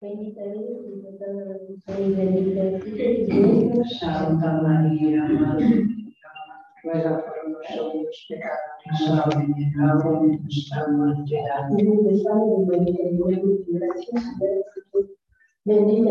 Bendita eres fruto Santa María, Madre de Dios, ruega por nosotros pecadores, ahora en. Bendita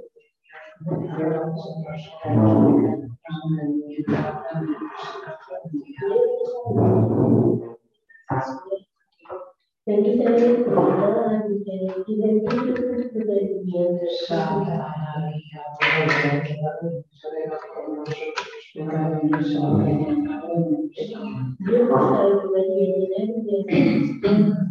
ruega por nosotros pecadores, ahora y en la hora de nuestra muerte.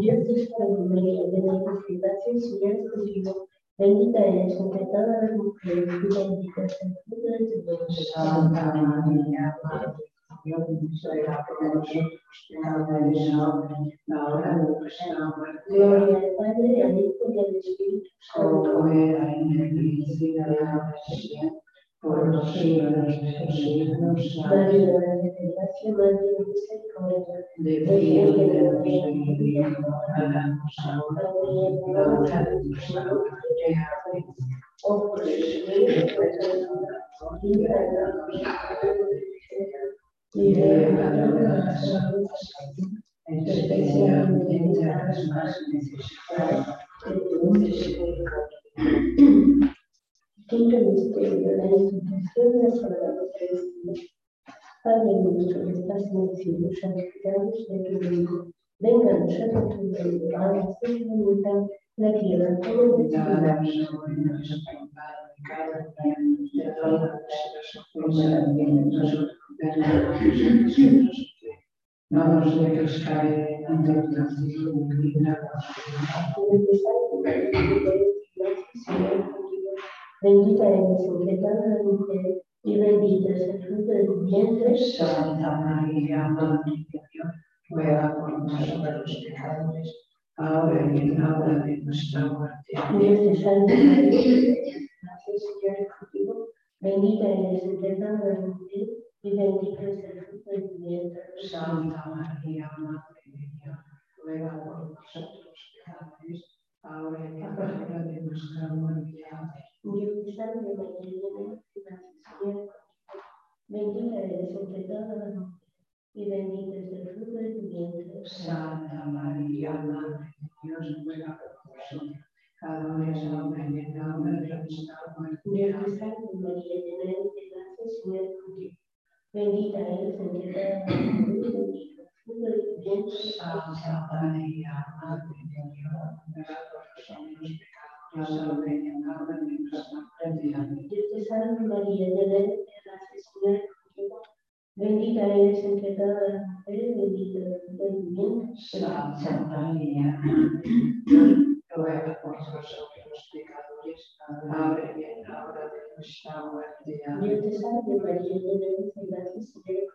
Dios te salve María, llena eres de gracia, Señor es contigo. Bendita eres entre todas las mujeres y bendito es el fruto de tu vientre. Santa María, Madre la hora de nuestra muerte. Gloria al Padre, al Hijo y al Espíritu Santo. Como era en el principio, ahora y siempre, por de los siglos. María, de gracia, Madre de misericordia, De Dios de Dios, háganos ahora y en la hora de nuestra muerte. Amén. oh por Jesucristo, Y de las especialmente a las más necesitadas de tu misericordia. Quinto misterio, la institución de la Sagrada Eucaristía. Padre nuestro que estás en el cielo, santificado sea tu nombre. Venga a nosotros tu reino, hágase tu voluntad, en la tierra como en el cielo. Danos hoy nuestro pan de cada día, perdona nuestras ofensas, y nosotros perdonamos a nosotros. No nos dejes caer en la tentación y líbranos del mal. Bendita eres entre todas las mujeres y bendito es el fruto de tu vientre. Santa María, Madre de Dios, ruega por nosotros los pecadores, ahora y en la hora de nuestra muerte. Dios te salve María, gracias Señor es contigo. Bendita eres entre todas las mujeres y bendito es el fruto de tu vientre. Santa María, Madre de Dios, ruega por María, llena de. Bendita eres entre todas las mujeres, bendito el. Santa María, ruega por nosotros pecadores, ahora y en la hora de nuestra muerte. Dios te salve María, llena de gracia.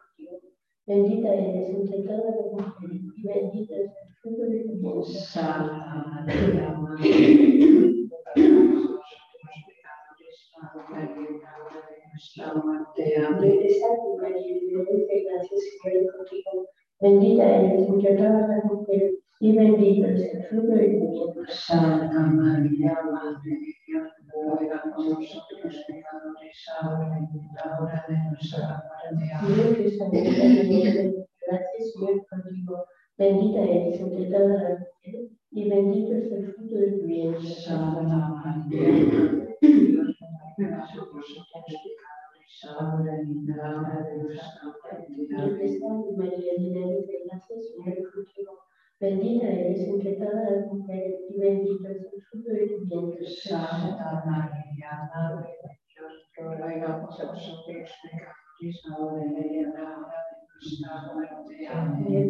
Bendita eres entre todas las mujeres y bendito es el fruto de tu vientre. Santa María, Madre de Dios, nuestra muerte. Amén. Salve María, de gracia, Señor contigo. Bendita eres entre todas las mujeres y bendito es el fruto de tu vientre. Santa María, Madre de Dios, nosotros pecadores, ahora y en la hora de nuestra muerte. Amén. Dios que salve, llena de gracia, Señor contigo. Bendita eres entre todas las mujeres y bendito es el fruto de tu vientre. Santa María, llena de Señor. Bendita eres entre todas las mujeres y bendito es el Santa María, Madre de Dios, ruega por nosotros pecadores, ahora y en la hora de nuestra muerte. Amén.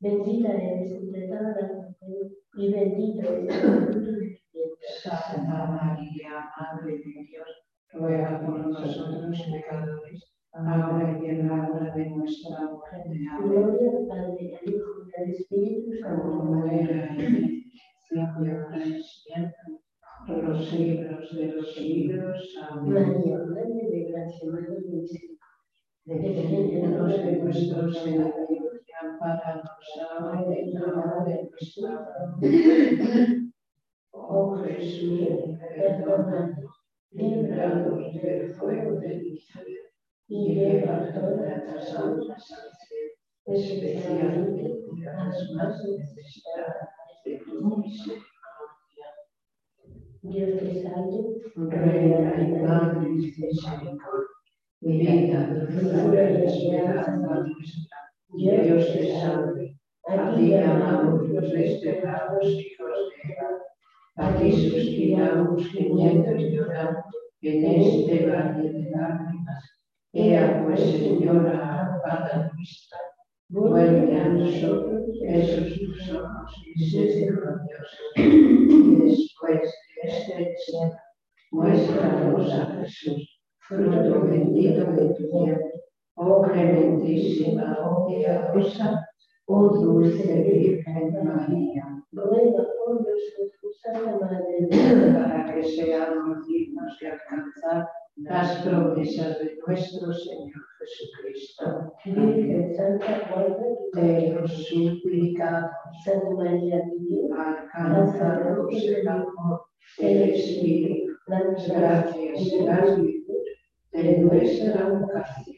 Bendita eres entre todas las mujeres y bendito es el fruto de tu vientre. Santa María, Madre de Dios, ruega por nosotros pecadores, ahora y en la hora de nuestra muerte. Amén. Gloria al Padre, al Hijo y al Espíritu El principio, y y por los siglos de los siglos. Amén. María, de Gracia, Madre de Misericordia. De nuestros enemigos y en la hora de nuestra. Oh Jesús, perdónanos, líbranos del fuego del infierno y lleva todas las almas al cielo, especialmente misericordia. Dios te salve, Reina y Madre de misericordia, vida, dulzura y esperanza nuestra. Dios te salve. A ti llamamos los desterrados hijos de Eva. A ti suspiramos gimiendo y llorando en este valle de lágrimas. Ea pues, Señora, ampara nuestra, vuelve a nosotros esos tus ojos misericordiosos. Y después de este encierro, muéstranos a Jesús, fruto bendito de tu vientre. Oh clementísima, oh piadosa, oh dulce Virgen Para que seamos dignos de alcanzar las promesas de nuestro Señor Jesucristo. Virgen Santa, Te lo suplicamos, María alcanzanos el amor del Espíritu, gracias de nuestra vocación.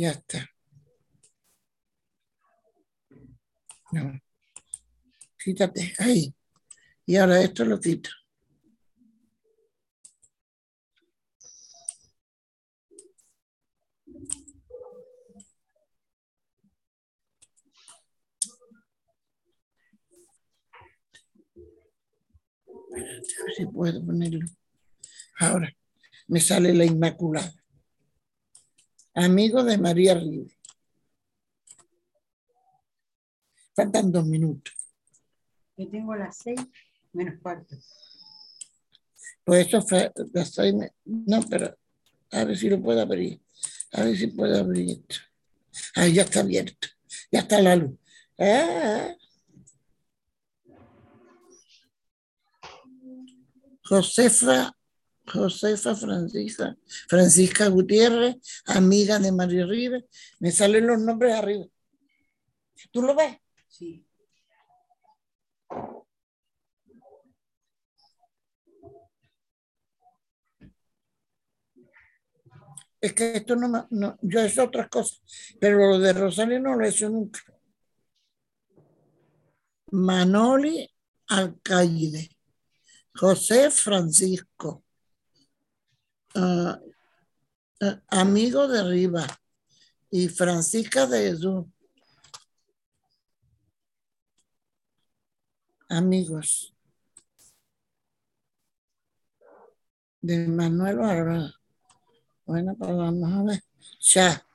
Ya está. No. Quítate. Ahí. Y ahora esto lo quito. A ver si puedo ponerlo. Ahora me sale la Inmaculada. Amigo de María Rive. Faltan dos minutos. Yo tengo las seis menos cuarto. Pues eso fue las seis. No, pero a ver si lo puedo abrir. A ver si puedo abrir esto. Ah, ya está abierto. Ya está la luz. Ah. Josefa, Josefa Francisca, Francisca Gutiérrez, amiga de María Rive. Me salen los nombres arriba. ¿Tú lo ves? Sí. Es que esto no, me- no yo he hecho otras cosas, pero lo de Rosario no lo he hecho nunca. Manoli Alcaide, José Francisco, ah, amigo de Riva y Francisca de Jesús. Amigos de Manuel Alvarado. Bueno, pues vamos a ver. Ya.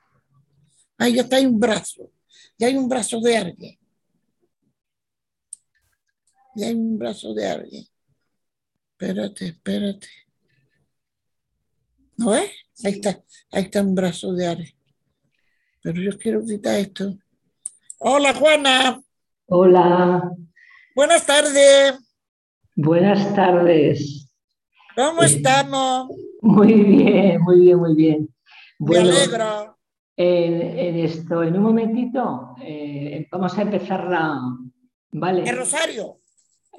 Ahí está hay un brazo. Ya hay un brazo de alguien. Ya hay un brazo de alguien. Espérate, espérate. ¿No ves? Ahí está. Ahí está un brazo de alguien. Pero yo quiero quitar esto. Hola, Juana. Hola, Buenas tardes. buenas tardes. ¿Cómo Eh, estamos? Muy bien, muy bien, muy bien. Me Bueno, alegro. en, en esto, en un momentito, eh, vamos a empezar la... Vale, ¿El Rosario?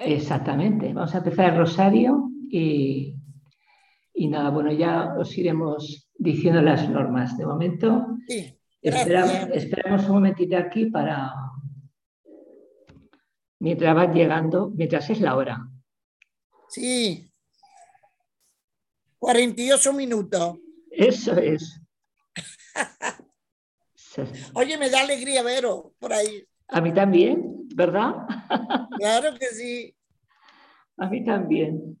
exactamente, vamos a empezar el rosario y, y nada, bueno, ya os iremos diciendo las normas. De momento, Sí. esperamos, esperamos un momentito aquí para... Mientras van llegando, mientras es la hora. Sí. 48 minutos. Eso es. Oye, me da alegría veros por ahí. A mí también, ¿verdad? Claro que sí. A mí también.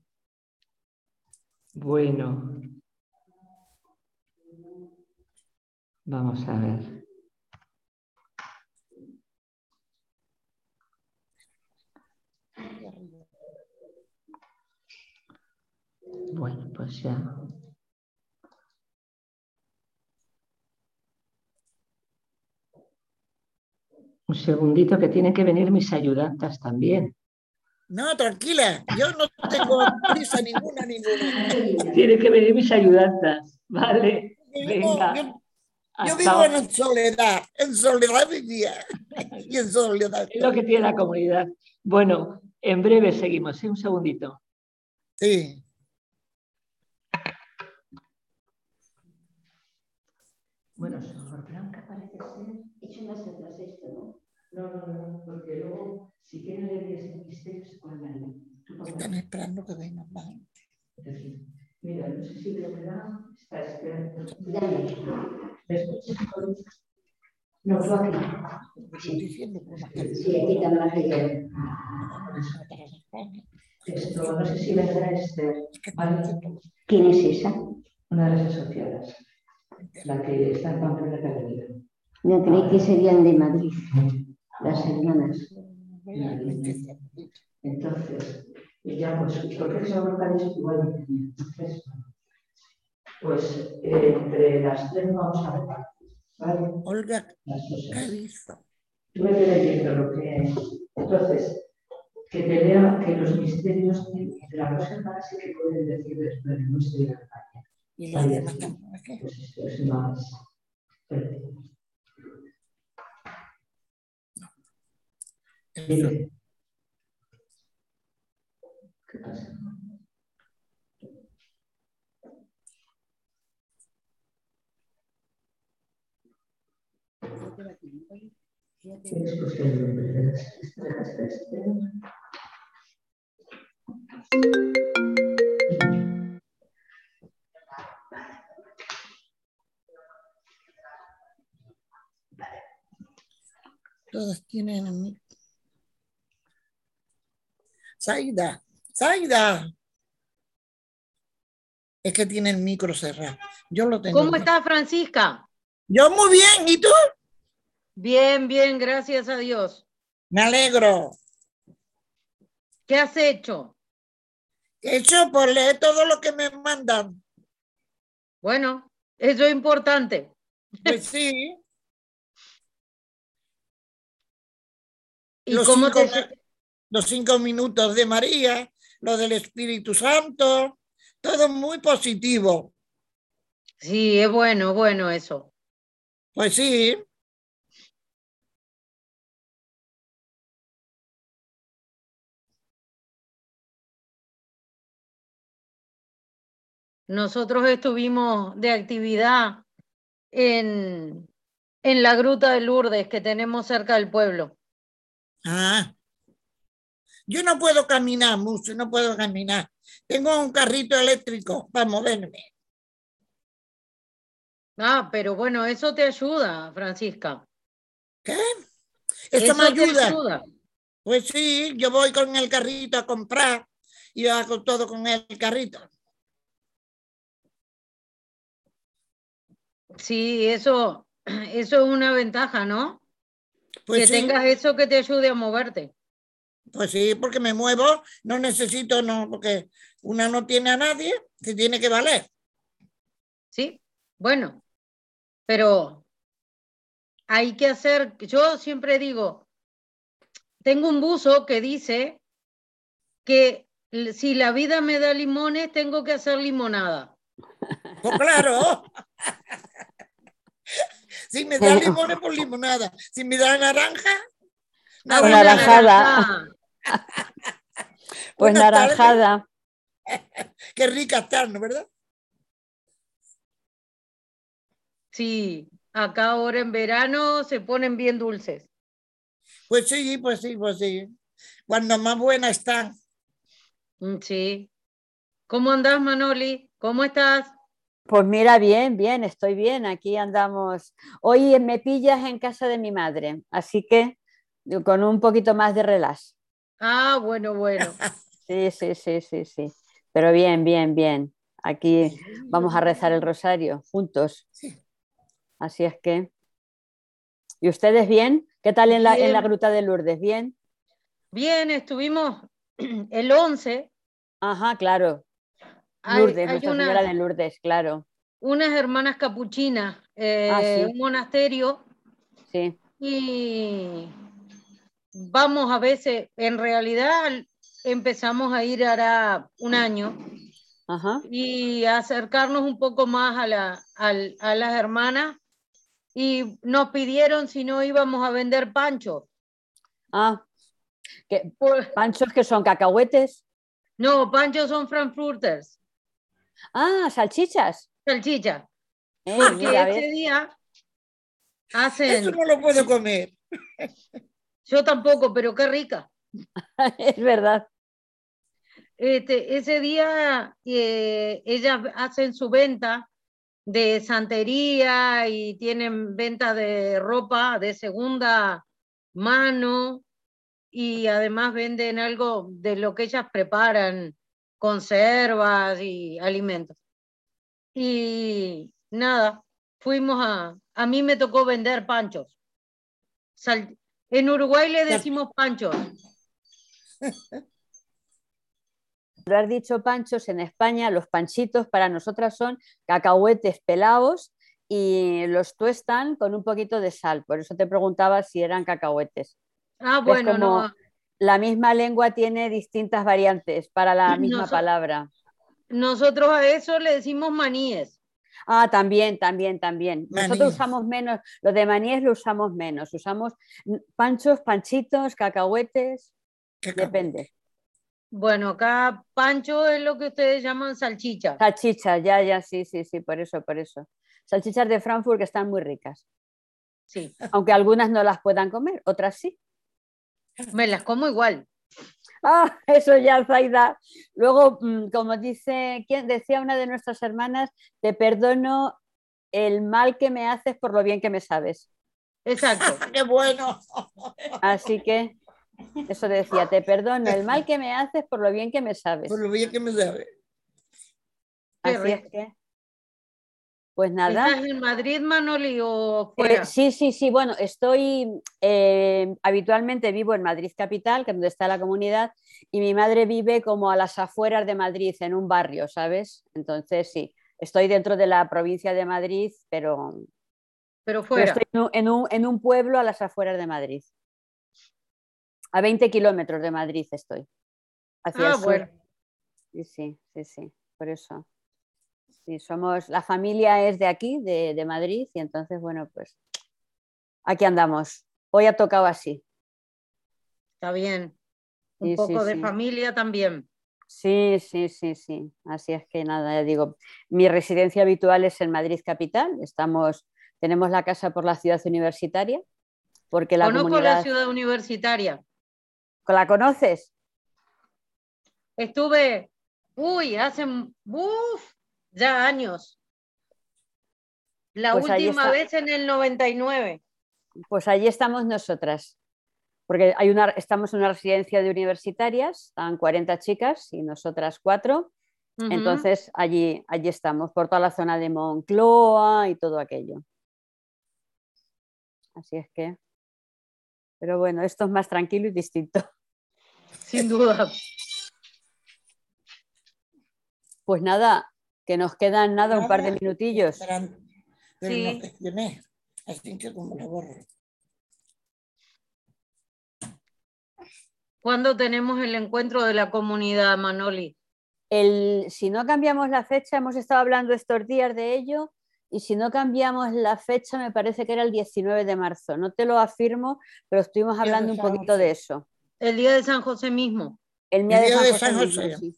Bueno. Vamos a ver. Bueno, pues ya. Un segundito que tienen que venir mis ayudantas también. No, tranquila. Yo no tengo prisa ninguna, ninguna. Tienen que venir mis ayudantas, ¿vale? Yo, Venga. yo- yo vivo en soledad. En soledad vivía. Y en soledad. Es lo que tiene la comunidad. Bueno, en breve seguimos, ¿eh? un segundito. Sí. Bueno, Sor Blanca parece ser. Hecho más atrás esto, ¿no? No, no, no, porque luego, si quieren leer Están esperando que venga más gente. Mira, no sé si lo da está esperando. Dale. ¿Me escuchas? No, tú aquí. Estoy diciendo que una Sí, aquí también la gente. Esto, no sé si vendrá Esther, ¿vale? ¿Quién es esa? Una de las asociadas, la que está en Pamplona Academia. No creí que serían de Madrid, las hermanas. Entonces, ella, pues, porque son locales igual que tenía. Entonces, pues, eh, entre las tres vamos a repartir, ¿vale? Olga Las cosas. Tú me leyendo lo que Entonces, que te lea que los misterios de las dos hermanas sí que pueden decir después de nuestra campaña. Y demás también. ¿qué? Pues esto es más. fuerte. Eso. Todas tienen el micro. Zaida. Es que tiene el micro cerrado. Yo lo tengo. ¿Cómo estás, Francisca? Yo muy bien. ¿Y tú? Bien, bien, gracias a Dios. Me alegro. ¿Qué has hecho? He hecho por leer todo lo que me mandan. Bueno, eso es importante. Pues sí. ¿Y Los cómo cinco, te... los cinco minutos de María, lo del Espíritu Santo, todo muy positivo. Sí, es bueno, bueno eso. Pues sí. Nosotros estuvimos de actividad en, en la Gruta de Lourdes que tenemos cerca del pueblo. Ah. Yo no puedo caminar mucho, no puedo caminar. Tengo un carrito eléctrico para moverme. Ah, pero bueno, eso te ayuda, Francisca. ¿Qué? Eso, me ayuda. ayuda. Pues sí, yo voy con el carrito a comprar y hago todo con el carrito. Sí, eso, eso es una ventaja, ¿no? Pues que sí, tengas eso que te ayude a moverte. Pues sí, porque me muevo, no necesito, no, porque una no tiene a nadie, se tiene que valer. Sí, bueno, pero hay que hacer, yo siempre digo, tengo un buzo que dice que si la vida me da limones, tengo que hacer limonada. Pues claro. si me da limones, por limonada. Si me da naranja, Ah, Pues naranjada. Pues Buenas tardes. naranjada. qué rica están, ¿no verdad? Sí, acá ahora en verano se ponen bien dulces. Pues sí, pues sí, pues sí. Cuando más buena están. Mm, Sí. ¿Cómo andás, Manoli? ¿Cómo estás? Pues mira, bien, bien, estoy bien. Aquí andamos. Hoy me pillas en casa de mi madre, así que con un poquito más de relax. Ah, bueno, bueno. Sí, sí, sí, sí, sí. Pero bien, bien, bien. Aquí vamos a rezar el rosario juntos. Sí. Así es que. ¿Y ustedes bien? ¿Qué tal en la, en la gruta de Lourdes? ¿Bien? Bien, estuvimos el 11. Ajá, claro. Hay, Lourdes, hay Nuestra unas, Señora de Lourdes, claro. unas hermanas capuchinas, eh, Ah, sí. un monasterio, Sí. y vamos a veces, en realidad empezamos a ir hará un año Ajá. y a acercarnos un poco más a, la, al- a las hermanas y nos pidieron si no íbamos a vender panchos. Ah, ¿qué, ¿panchos que son cacahuetes? no, panchos son frankfurters, Ah, salchichas. salchicha. Eh, Porque mira, ese día hacen, Eso no lo puedo comer. yo tampoco, pero qué rica. es verdad. Este, ese día eh, ellas hacen su venta de santería y tienen venta de ropa de segunda mano y además venden algo de lo que ellas preparan, conservas y alimentos. Y nada, fuimos a, a mí me tocó vender panchos. Sal- en Uruguay le decimos panchos. Lo has dicho panchos, en España los panchitos para nosotras son cacahuetes pelados y los tuestan con un poquito de sal. Por eso te preguntaba si eran cacahuetes. Ah, ¿Ves bueno, cómo no. La misma lengua tiene distintas variantes para la misma palabra. Nosotros a eso le decimos maníes. Ah, también, también, también. Nosotros usamos menos, lo de maníes lo usamos menos. Usamos panchos, panchitos, cacahuetes, depende. Bueno, acá pancho es lo que ustedes llaman salchicha. Salchichas, ya, ya, sí, sí, sí, por eso, por eso. Salchichas de Frankfurt que están muy ricas. Sí, Aunque algunas no las puedan comer, otras sí. me las como igual. Ah, eso ya, Zaida. Luego, mm, como dice, ¿quién decía una de nuestras hermanas, te perdono el mal que me haces por lo bien que me sabes. Exacto. ¡Qué bueno! Así que eso decía, te perdono el mal que me haces por lo bien que me sabes. Por lo bien que me sabe. Qué Así es rico. que, pues nada. ¿Estás en Madrid, Manoli, o Eh, sí, sí, sí. Bueno, estoy eh, habitualmente vivo en Madrid capital, que es donde está la comunidad, y mi madre vive como a las afueras de Madrid, en un barrio, ¿sabes? Entonces sí, estoy dentro de la provincia de Madrid, pero, Pero pero fuera. estoy en un, en un- en un pueblo a las afueras de Madrid. A 20 kilómetros de Madrid estoy. Hacia Ah, el sur. bueno. Sí, sí, sí, sí, por eso. Sí, somos, la familia es de aquí, de, de Madrid, y entonces, bueno, pues aquí andamos. Hoy ha tocado así. Está bien. Un Sí, sí, poco de sí. familia también. Sí, sí, sí, sí. Así es que nada, ya digo, mi residencia habitual es en Madrid capital. Estamos, tenemos la casa por la ciudad universitaria, porque la Conozco comunidad. la ciudad universitaria. ¿La conoces? Estuve, uy, hace, uf, ya años. La Pues última vez en el 99. Pues allí estamos nosotras, porque hay una, estamos en una residencia de universitarias, están 40 chicas y nosotras cuatro. Entonces allí, allí estamos, por toda la zona de Moncloa y todo aquello. Así es que, pero bueno, esto es más tranquilo y distinto. Sin duda. Pues nada, que nos quedan nada, un par de minutillos. Pero pero Sí. no gestioné. Así que como lo borro. ¿Cuándo tenemos el encuentro de la comunidad, Manoli? El, si no cambiamos la fecha, hemos estado hablando estos días de ello, y si no cambiamos la fecha, me parece que era el 19 de marzo. No te lo afirmo, pero estuvimos hablando un poquito José. de eso. El día de San José mismo. El día, El de, San de José mismo, sí.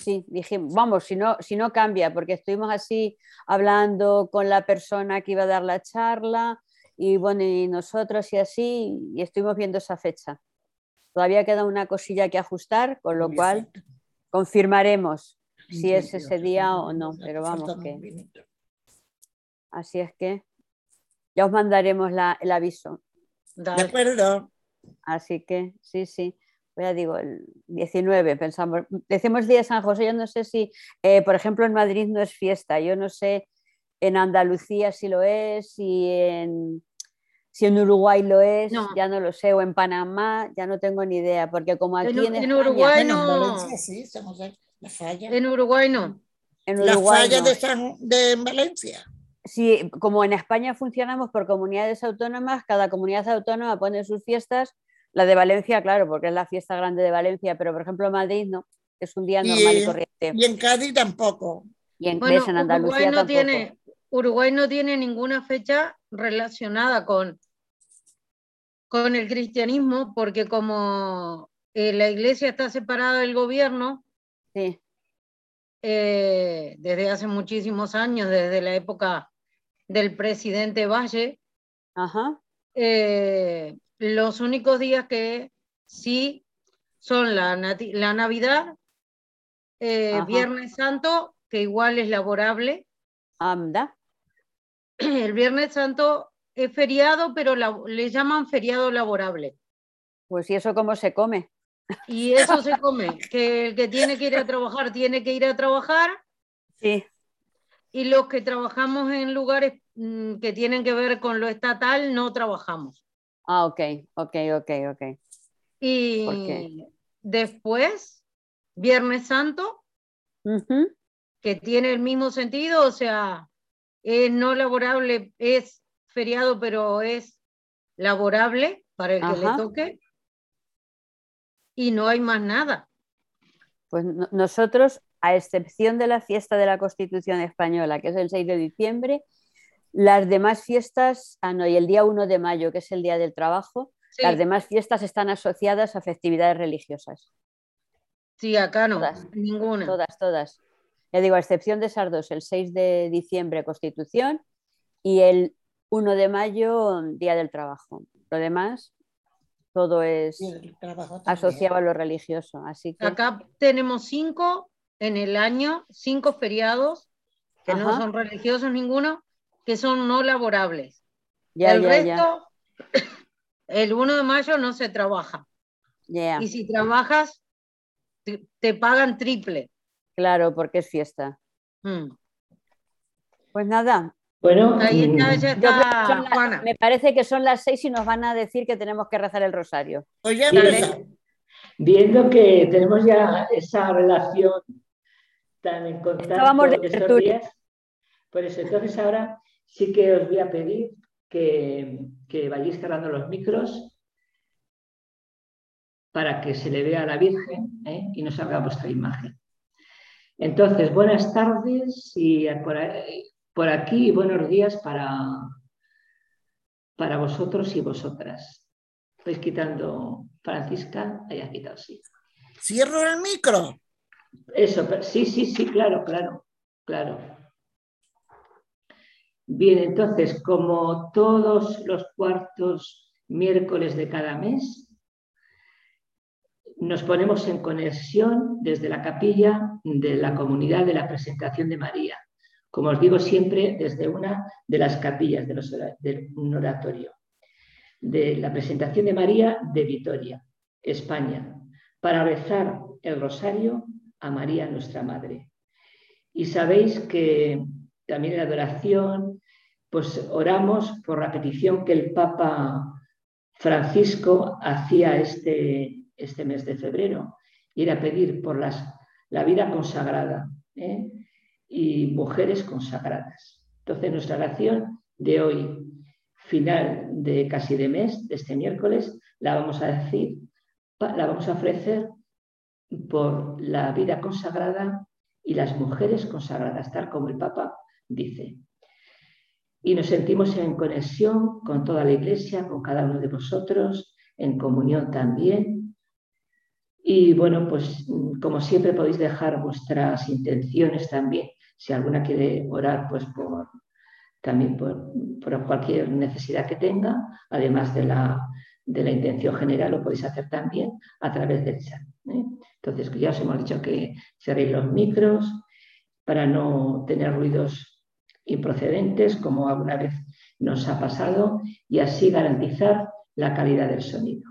Sí, dijimos, vamos, si no, si no cambia, porque estuvimos así hablando con la persona que iba a dar la charla y bueno, y nosotros y así, y estuvimos viendo esa fecha. Todavía queda una cosilla que ajustar, con lo Muy cual confirmaremos si es 28, ese día o no, 29, pero vamos que así es que ya os mandaremos la- el aviso. De acuerdo. Así que sí, sí. Ya digo, el 19, pensamos. Decimos Día de San José, yo no sé si, eh, por ejemplo, en Madrid no es fiesta, yo no sé en Andalucía si lo es, si en, si en Uruguay lo es, No. ya no lo sé, o en Panamá, ya no tengo ni idea, porque como aquí En- en, en España- Uruguay en no. Valencia sí, estamos en la falla. En Uruguay no. en La Uruguay falla no. de, San, de Valencia. Sí, como en España funcionamos por comunidades autónomas, cada comunidad autónoma pone sus fiestas. La de Valencia, claro, porque es la fiesta grande de Valencia, pero por ejemplo Madrid no, es un día normal y corriente. Y en Cádiz tampoco. Y en, Bueno, en Andalucía Uruguay no, tampoco. tiene, Uruguay no tiene ninguna fecha relacionada con, con el cristianismo, porque como eh, la iglesia está separada del gobierno Sí, eh, desde hace muchísimos años, desde la época del presidente Valle, Ajá. Eh, los únicos días que sí son la, Navidad, eh. Viernes Santo, que igual es laborable. Anda. El Viernes Santo es feriado, pero la- le llaman feriado laborable. Pues ¿y eso cómo se come? Y eso se come, que el que tiene que ir a trabajar tiene que ir a trabajar Sí. y los que trabajamos en lugares mm, que tienen que ver con lo estatal no trabajamos. Ah, ok, ok, ok, ok. ¿Por Y después, Viernes Santo, que tiene el mismo sentido, o sea, es no laborable, es feriado, pero es laborable para el que le Ajá. toque. Y no hay más nada. Pues no- nosotros, a excepción de la fiesta de la Constitución Española, que es el 6 de diciembre, las demás fiestas, ah, no, y el día 1 de mayo, que es el Día del Trabajo, Sí, las demás fiestas están asociadas a festividades religiosas. sí, acá no, todas, ninguna. Todas, todas. Ya digo, a excepción de esas dos, el 6 de diciembre Constitución y el 1 de mayo Día del Trabajo. Lo demás, todo es asociado a lo religioso. Así que, Acá tenemos cinco en el año, cinco feriados, que no son religiosos ninguno, que son no laborables. ya, el ya, ya, resto, el 1 de mayo no se trabaja. ya. Y si trabajas, te, te pagan triple. Claro, porque es fiesta. Mm. Pues nada, Bueno, Ahí está, mm, ya yo creo que está la- Juana. me parece que son las seis y nos van a decir que tenemos que rezar el rosario. Pues ya Bien. empezó. viendo que tenemos ya esa relación tan en contacto Estábamos de días, por eso entonces ahora sí que os voy a pedir que, que vayáis cerrando los micros para que se le vea a la Virgen ¿eh? y no salga vuestra imagen. Entonces, buenas tardes y por, aquí buenos días para, para vosotros y vosotras. Vais quitando, Francisca, haya quitado, sí. Cierro el micro. Eso, sí, sí, sí, claro, claro, claro. Bien, entonces, como todos los cuartos miércoles de cada mes, nos ponemos en conexión desde la capilla de la comunidad de la presentación de María. Como os digo siempre, desde una de las capillas de un oratorio, de la presentación de María de Vitoria, España, para rezar el rosario a María nuestra Madre. Y sabéis que también la adoración, pues oramos por la petición que el Papa Francisco hacía este, este mes de febrero, y era pedir por las, la vida consagrada ¿eh? y mujeres consagradas. Entonces nuestra oración de hoy, final de casi de mes, de este miércoles, la vamos a decir, la vamos a ofrecer por la vida consagrada y las mujeres consagradas, tal como el Papa dice. Y nos sentimos en conexión con toda la Iglesia, con cada uno de vosotros, en comunión también. Y bueno, pues como siempre podéis dejar vuestras intenciones también. Si alguna quiere orar, pues por, también por, por cualquier necesidad que tenga, además de la, de la intención general, lo podéis hacer también a través del chat. ¿eh? Entonces, ya os hemos dicho que cerréis los micros para no tener ruidos improcedentes, como alguna vez nos ha pasado, y así garantizar la calidad del sonido.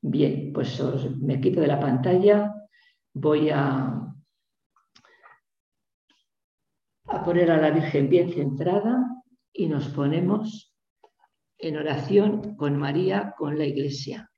Bien, pues me quito de la pantalla, voy a, a poner a la Virgen bien centrada y nos ponemos en oración con María, con la Iglesia.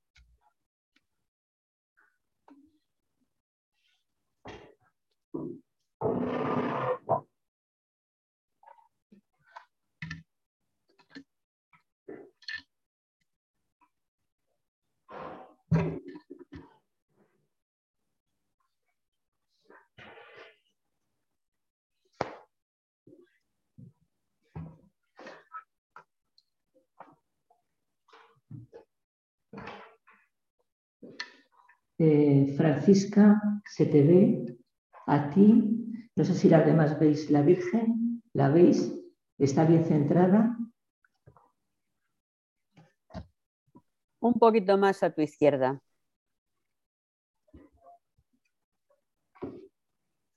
Eh, Francisca, se te ve a ti. No sé si las demás veis la Virgen. ¿La veis? ¿Está bien centrada? Un poquito más a tu izquierda.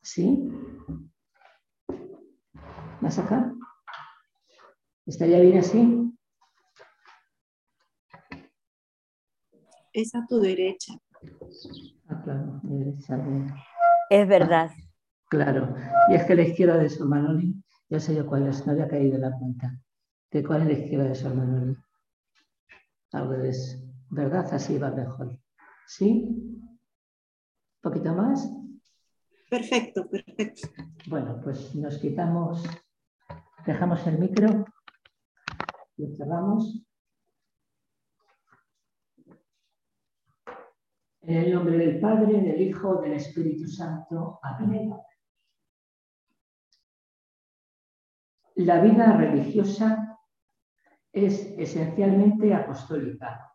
¿Sí? ¿Más acá? ¿Estaría bien así? Es a tu derecha. Ah, claro. Es verdad. Claro. Y es que la izquierda de Sor Manoli, ya sé yo cuál es, no había caído en la cuenta. ¿De cuál es la izquierda de Sor Manoli? Algo de eso. ¿Verdad? Así va mejor. ¿Sí? ¿Un poquito más? Perfecto, perfecto. Bueno, pues nos quitamos, dejamos el micro, lo cerramos. En el nombre del Padre, del Hijo, del Espíritu Santo. Amén. La vida religiosa es esencialmente apostólica,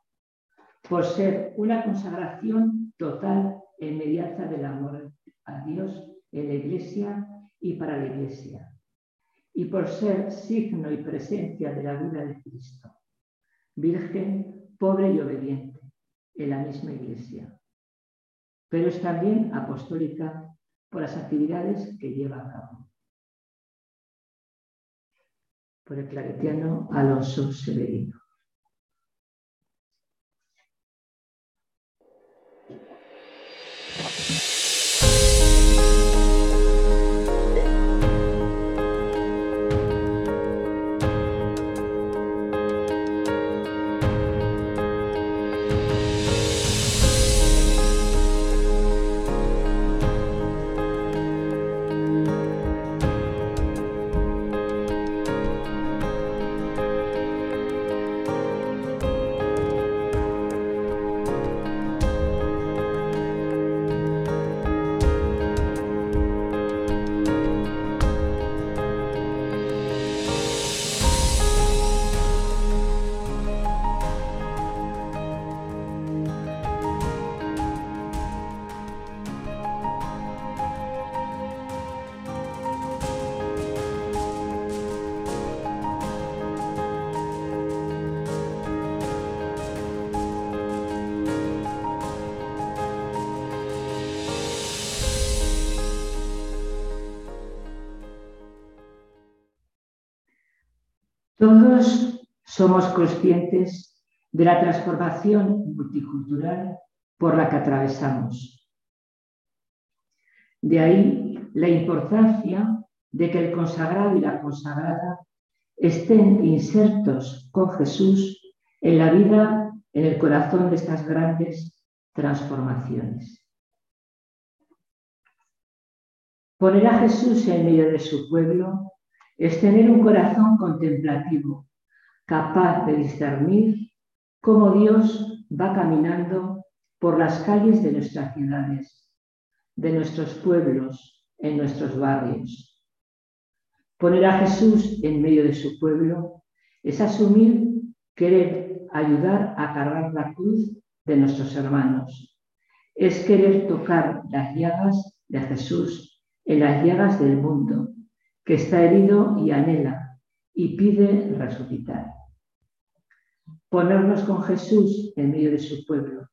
por ser una consagración total e inmediata del amor a Dios en la Iglesia y para la Iglesia, y por ser signo y presencia de la vida de Cristo, virgen, pobre y obediente, en la misma Iglesia. Pero es también apostólica por las actividades que lleva a cabo. Por el claretiano Alonso Severino. Somos conscientes de la transformación multicultural por la que atravesamos. De ahí la importancia de que el consagrado y la consagrada estén insertos con Jesús en la vida, en el corazón de estas grandes transformaciones. Poner a Jesús en medio de su pueblo es tener un corazón contemplativo, capaz de discernir cómo Dios va caminando por las calles de nuestras ciudades, de nuestros pueblos, en nuestros barrios. Poner a Jesús en medio de su pueblo es asumir querer ayudar a cargar la cruz de nuestros hermanos. Es querer tocar las llagas de Jesús en las llagas del mundo que está herido y anhela y pide resucitar. Ponernos con Jesús en medio de su pueblo,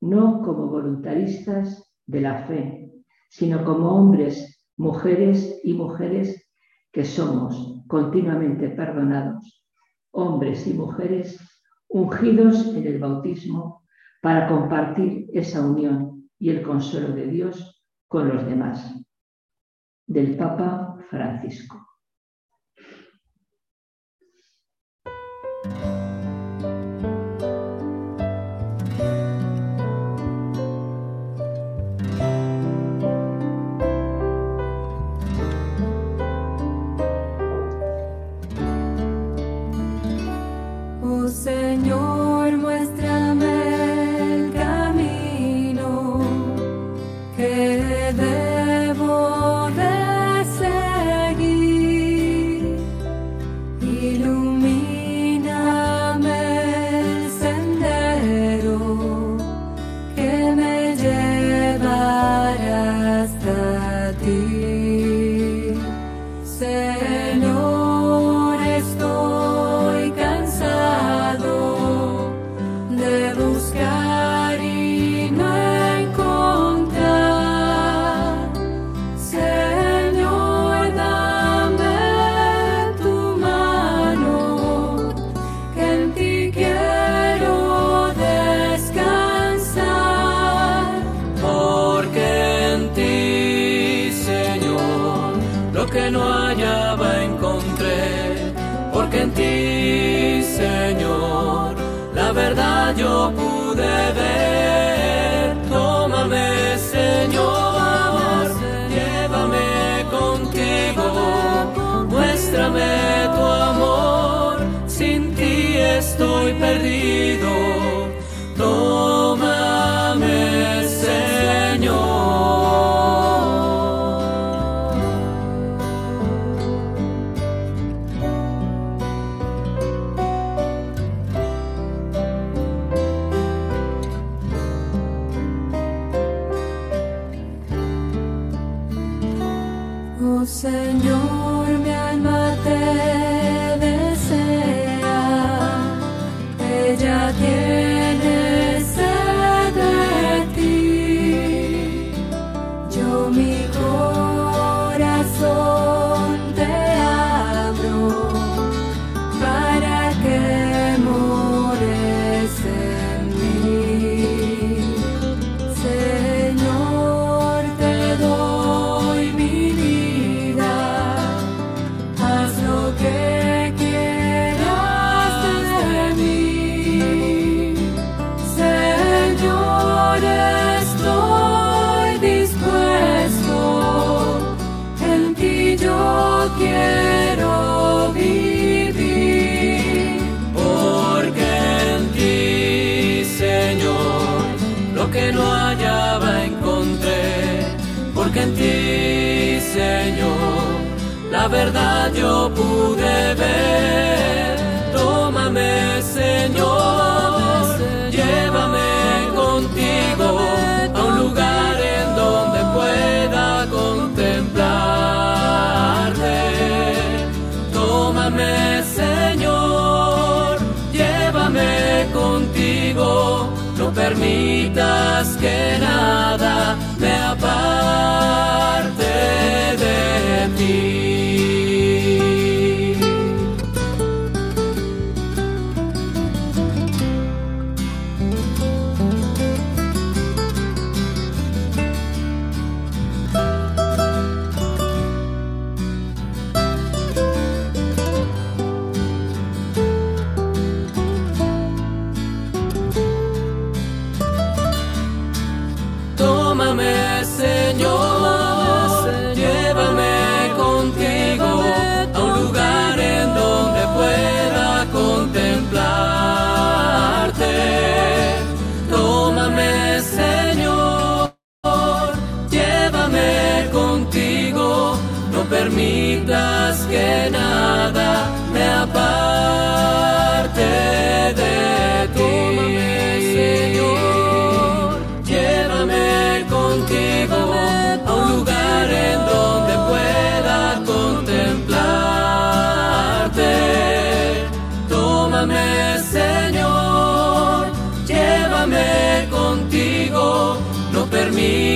no como voluntaristas de la fe, sino como hombres, mujeres y mujeres que somos continuamente perdonados, hombres y mujeres ungidos en el bautismo para compartir esa unión y el consuelo de Dios con los demás. Del Papa Francisco. Señor, la verdad yo pude ver. Tómame, Señor, llévame contigo a un lugar en donde pueda contemplarte. Tómame, Señor, llévame contigo, no permitas que nada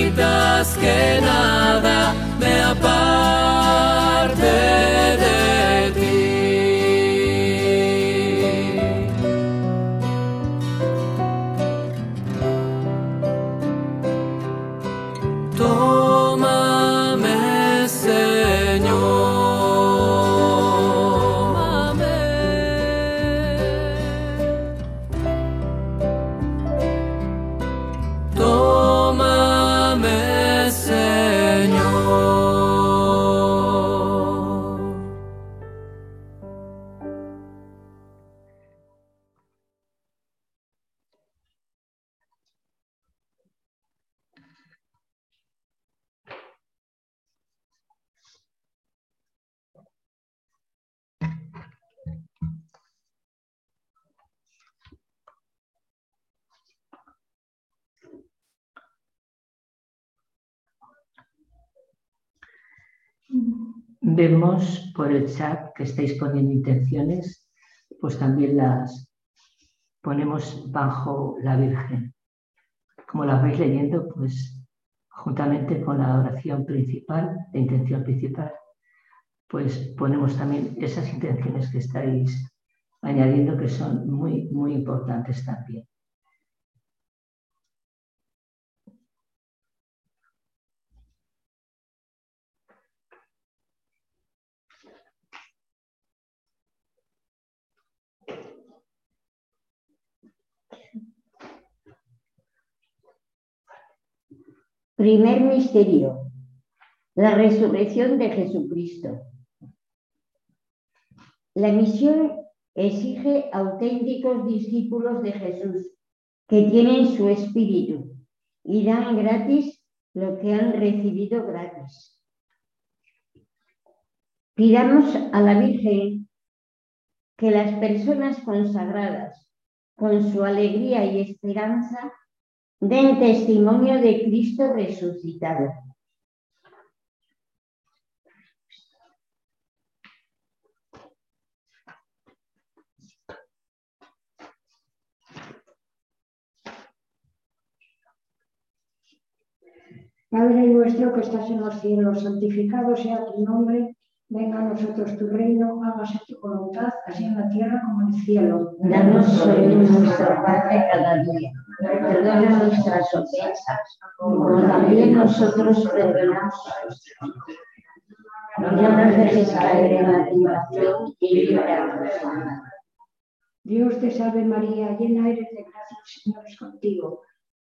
litazkena da, Vemos por el chat que estáis poniendo intenciones, pues también las ponemos bajo la Virgen. Como las vais leyendo, pues juntamente con la oración principal, la intención principal, pues ponemos también esas intenciones que estáis añadiendo que son muy, muy importantes también. Primer misterio, la resurrección de Jesucristo. La misión exige auténticos discípulos de Jesús que tienen su espíritu y dan gratis lo que han recibido gratis. Pidamos a la Virgen que las personas consagradas, con su alegría y esperanza, den testimonio de Cristo resucitado. Padre nuestro que estás en los cielos, santificado sea tu nombre, venga a nosotros tu reino, hágase tu voluntad, así en la tierra como en el cielo. Danos hoy nuestro pan de cada día. Perdona nuestras ofensas, como también nosotros perdonamos a nuestros No nos dejes caer en la tentación y líbranos. Dios te salve María, llena eres de gracia, el Señor es contigo.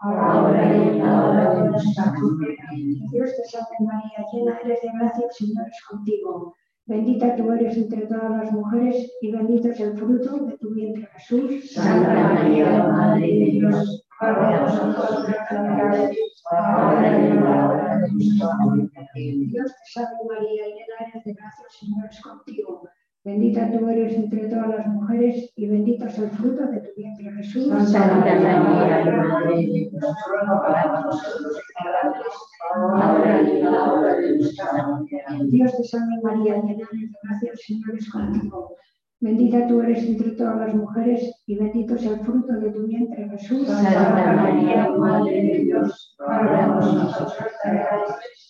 ahora y en la hora de nuestra muerte. Dios te salve María, llena eres de gracia, el Señor es contigo. Bendita tú eres entre todas las mujeres y bendito es el fruto de tu vientre Jesús. Santa María, Madre de Dios, por nosotros pecadores, ahora y en la hora de nuestra muerte. Dios te salve María, llena eres de gracia, el Señor es contigo. Bendita tú eres entre todas las mujeres y bendito es el fruto de tu vientre Jesús. Santa María, Madre de Dios, nosotros pecadores, ahora y en la hora de nuestra muerte. Dios te salve María, llena de gracia, el Señor es contigo. Bendita tú eres entre todas las mujeres y bendito es el fruto de tu vientre Jesús. Santa María, Madre de Dios, por nosotros pecadores,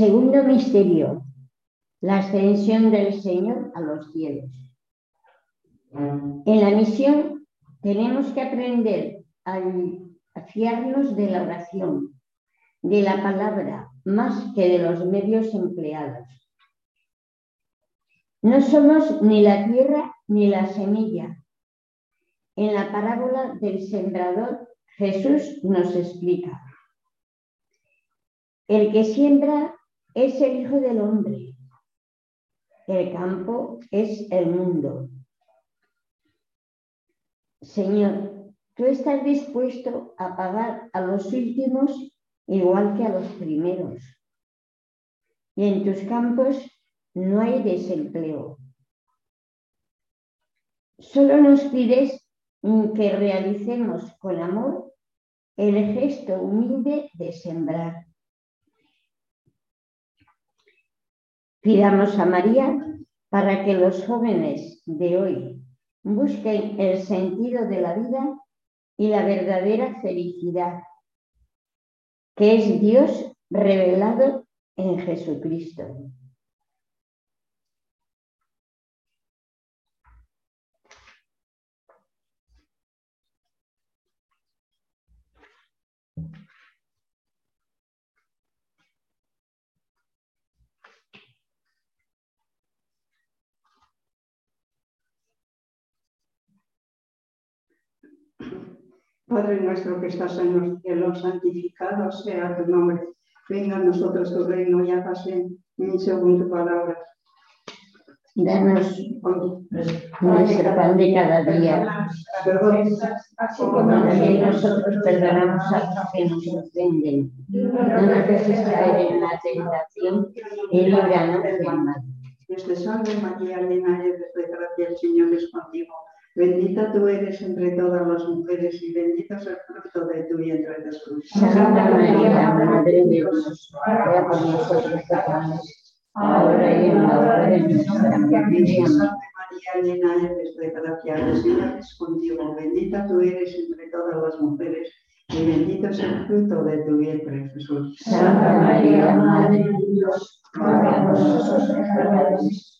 Segundo misterio, la ascensión del Señor a los cielos. En la misión tenemos que aprender a, fiarnos de la oración, de la palabra, más que de los medios empleados. No somos ni la tierra ni la semilla. En la parábola del sembrador, Jesús nos explica. El que siembra es el Hijo del Hombre. El campo es el mundo. Señor, tú estás dispuesto a pagar a los últimos igual que a los primeros. Y en tus campos no hay desempleo. Solo nos pides que realicemos con amor el gesto humilde de sembrar. Pidamos a María para que los jóvenes de hoy busquen el sentido de la vida y la verdadera felicidad, que es Dios revelado en Jesucristo. Padre nuestro que estás en los cielos, santificado sea tu nombre. Venga a nosotros tu reino y hágase según tu palabra. Danos hoy nuestro pan de cada día. Como también nosotros perdonamos a los que nos ofenden. No nos dejes caer en la tentación y líbranos del mal. Dios te salve María, llena eres de gracia, el Señor es contigo. Bendita tú eres entre todas las mujeres y bendito es el fruto de tu vientre Jesús. Santa María, Madre de Dios, ruega por nosotros pecadores, ahora y en la hora de nuestra muerte. Salve María, llena eres de gracia, el Señor es contigo. Bendita tú eres entre todas las mujeres y bendito es el fruto de tu vientre Jesús. Santa María, Madre de Dios, ruega por nosotros pecadores,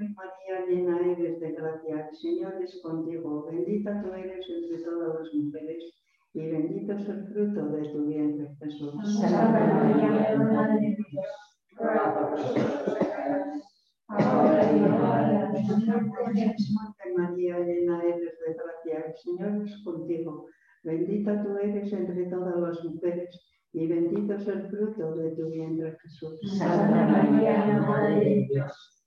María, llena eres de gracia, el Señor es contigo. Bendita tú eres entre todas las mujeres y bendito es el fruto de tu vientre Jesús. Santa María, Madre de Dios, ruega por nosotros pecadores, ahora y en la hora de nuestra muerte. Santa María, llena eres de gracia, el Señor es contigo. Bendita tú eres entre todas las mujeres y bendito es el fruto de tu vientre Jesús. Santa María, Madre de Dios,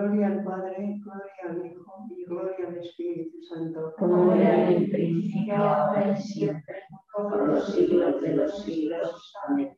Gloria al Padre, gloria al Hijo y gloria al Espíritu Santo. como era el principio, ahora y siempre, por los siglos de los siglos. Amén.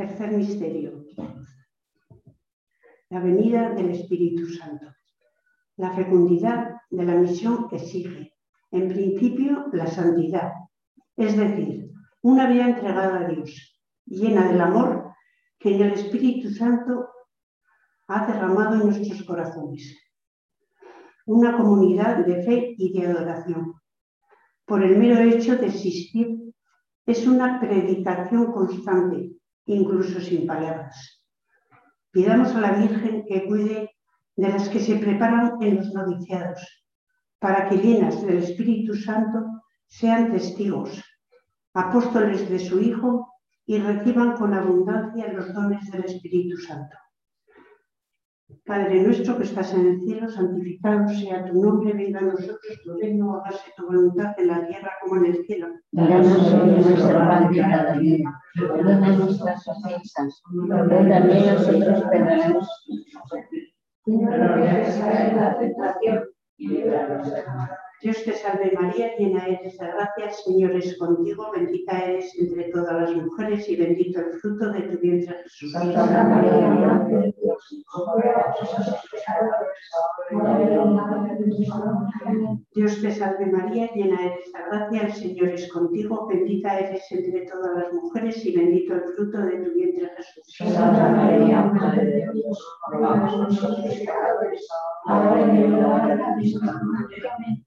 Tercer misterio. La venida del Espíritu Santo. La fecundidad de la misión exige, en principio, la santidad, es decir, una vida entregada a Dios, llena del amor que el Espíritu Santo ha derramado en nuestros corazones. Una comunidad de fe y de adoración. Por el mero hecho de existir, es una predicación constante, incluso sin palabras. Pidamos a la Virgen que cuide de las que se preparan en los noviciados, para que llenas del Espíritu Santo sean testigos, apóstoles de su Hijo y reciban con abundancia los dones del Espíritu Santo. Padre nuestro que estás en el cielo, santificado sea tu nombre, venga a nosotros tu reino, hágase tu voluntad en la tierra como en el cielo. Danos hoy nuestro pan de cada día. Perdona nuestras ofensas, como también nosotros perdonamos. Y no nos la tentación y líbranos del mal. Dios te salve María, llena eres de gracia, Señor es contigo, bendita eres entre todas las mujeres y bendito el fruto de tu vientre Jesús. Santa María, Dios, te salve María, llena eres de gracia, el Señor es contigo, bendita eres entre todas las mujeres y bendito el fruto de tu vientre Jesús. Santa María, Madre de Dios, ruega por nosotros pecadores, ahora y en la hora de nuestra muerte. Amén.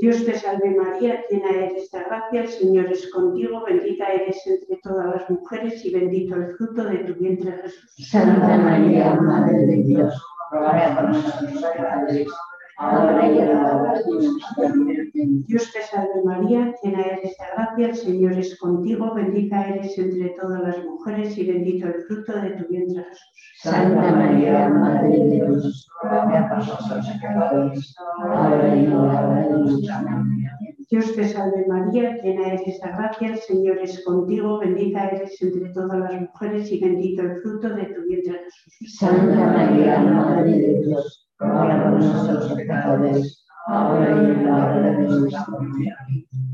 Dios te salve María, llena eres de gracia, el Señor es contigo, bendita eres entre todas las mujeres y bendito el fruto de tu vientre Jesús. Santa María, Madre de Dios, ruega por nosotros ahora y en la hora de nuestra muerte. Amén. Dios te salve María, llena eres de gracia, el Señor es contigo, bendita eres entre todas las mujeres y bendito el fruto de tu vientre Jesús. Santa María, Madre de Dios, ruega por nosotros pecadores, ahora y en la hora de nuestra muerte. Amén. Dios te salve María, llena eres de gracia, el Señor es contigo, bendita eres entre todas las mujeres y bendito el fruto de tu vientre Jesús. Santa María, Madre de Dios, de.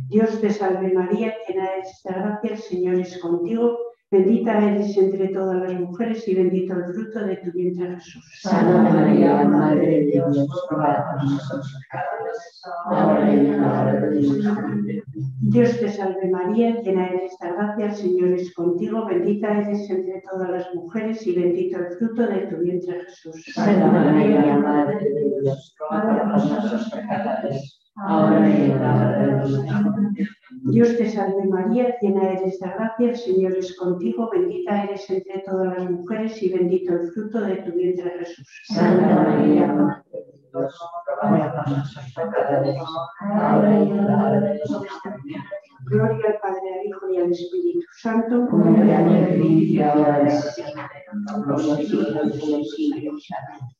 Dios te salve María, llena eres de gracia, el Señor es contigo. Bendita eres entre todas las mujeres y bendito el fruto de tu vientre Jesús. Santa María, Madre de Dios, ruega por nosotros pecadores, ahora y en la hora de nuestra muerte. Dios te salve María, llena eres de gracia, el Señor es contigo. Bendita eres entre todas las mujeres y bendito el fruto de tu vientre Jesús. Santa María, Madre de Dios, ruega por nosotros pecadores, ahora y en la hora de nuestra muerte. Dios te salve María, llena eres de gracia, el Señor es contigo, bendita eres entre todas las mujeres y bendito el fruto de tu vientre Jesús. Santa María, Madre de Dios, ruega por nosotros pecadores, ahora y en la hora de nuestra muerte. Gloria al Padre, al Hijo y al Espíritu Santo, Como era en el principio, ahora y siempre, por los siglos de los siglos. Amén.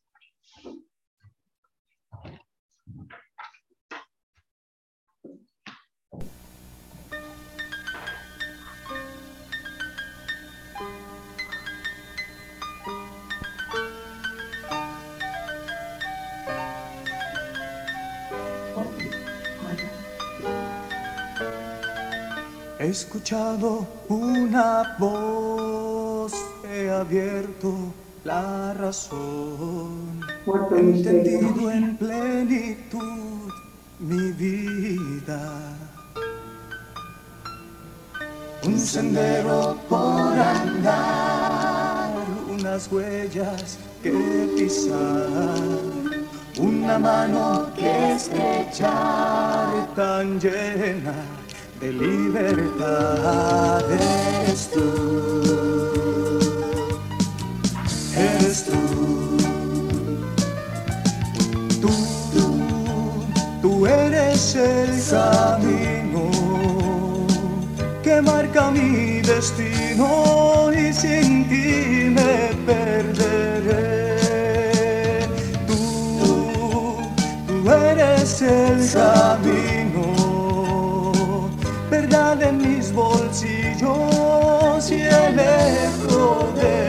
He escuchado una voz, he abierto la razón, he entendido en plenitud mi vida. Un sendero por andar, unas huellas que pisar, una mano que estrechar tan llena de libertad. Eres tú, eres tú, tú, tú, tú eres el camino que marca mi destino y sin ti me perderé. Tú, tú eres el camino, y el eco de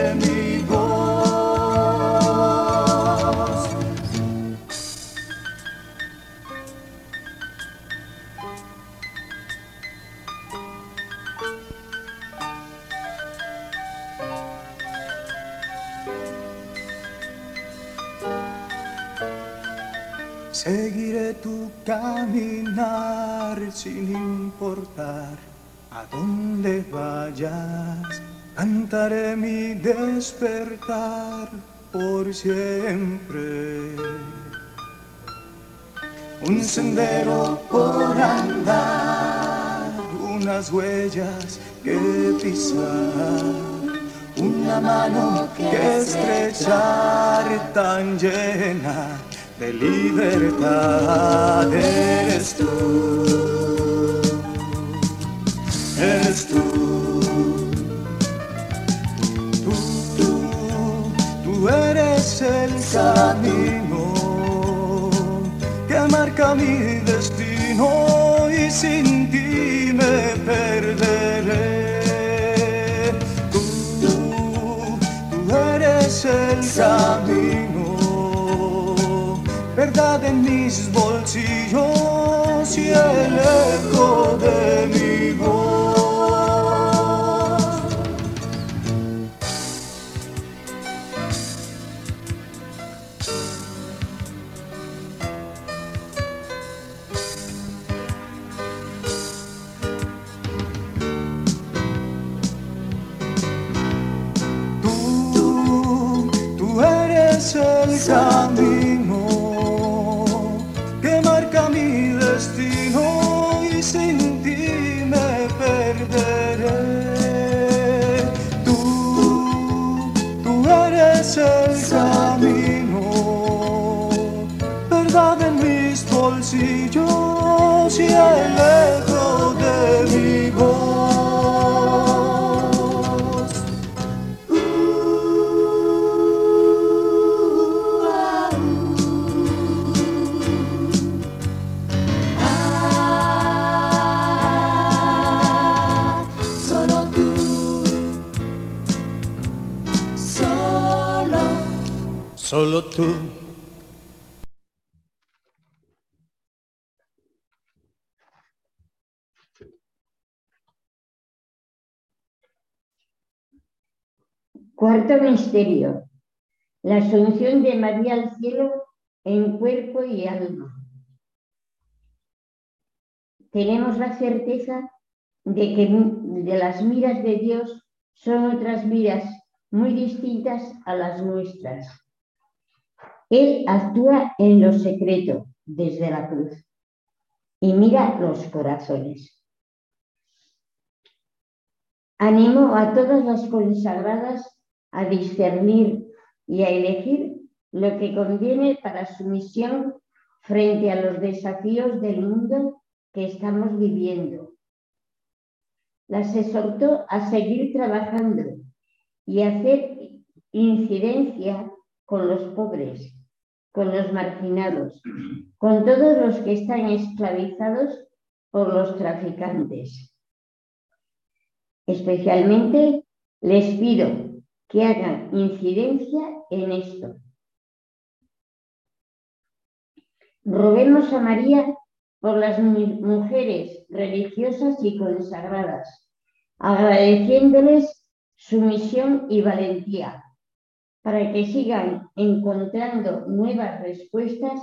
despertar por siempre. Un sendero por andar, unas huellas que pisar, una mano que estrechar tan llena de libertad eres tú, eres tú, el camino que marca mi destino y sin ti me perderé. Tú, tú eres el camino, verdad en mis bolsillos y el eco de mi voz. Camino que marca mi destino y sin ti me perderé. Tú, tú eres el camino, verdad en mis bolsillos y el eco de mi voz. solo tú. Cuarto misterio, la asunción de María al cielo en cuerpo y alma. Tenemos la certeza de que de las miras de Dios son otras miras muy distintas a las nuestras. Él actúa en lo secreto, desde la cruz, y mira los corazones. Animo a todas las consagradas a discernir y a elegir lo que conviene para su misión frente a los desafíos del mundo que estamos viviendo. Las exhortó a seguir trabajando y hacer incidencia con los pobres, con los marginados, con todos los que están esclavizados por los traficantes. Especialmente les pido que hagan incidencia en esto. Roguemos a María por las mujeres religiosas y consagradas, agradeciéndoles su misión y valentía, para que sigan encontrando nuevas respuestas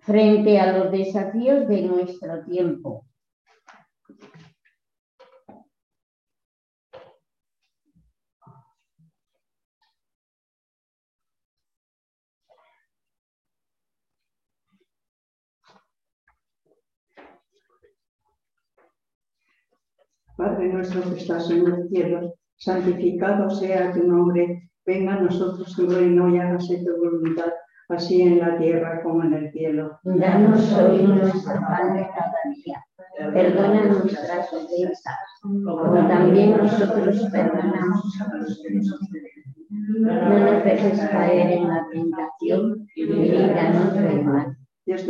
frente a los desafíos de nuestro tiempo. Padre nuestro que estás en los cielos, santificado sea tu nombre, venga a nosotros tu reino y hágase tu voluntad, así en la tierra como en el cielo. Danos hoy nuestro pan cada día. Perdona nuestras ofensas, como también nosotros perdonamos a los que nos ofenden. No nos dejes caer en la tentación y líbranos del mal. Dios te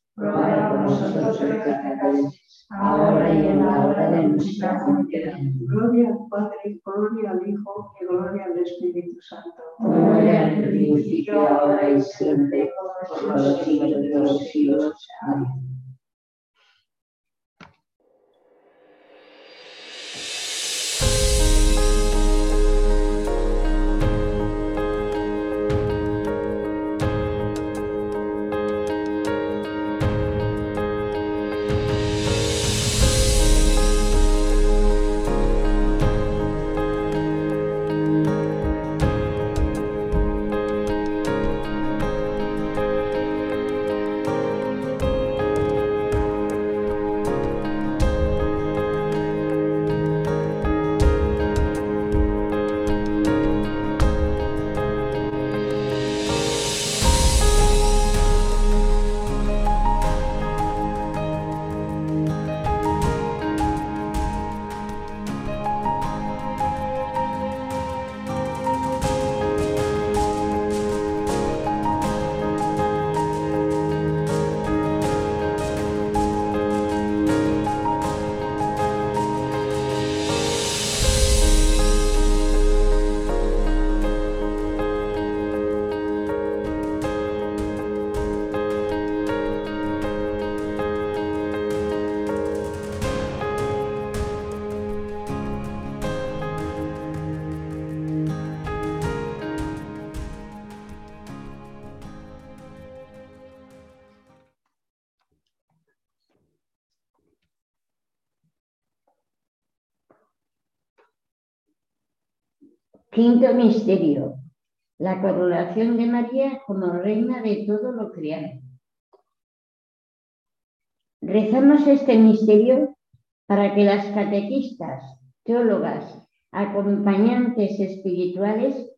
ruega por nosotros pecadores, ahora y en la hora de nuestra muerte. Gloria al Padre, gloria al Hijo y gloria al Espíritu Santo. Gloria al principio, ahora y siempre, por los siglos de los siglos. Amén. Quinto misterio. La coronación de María como reina de todo lo creado. Rezamos este misterio para que las catequistas, teólogas, acompañantes espirituales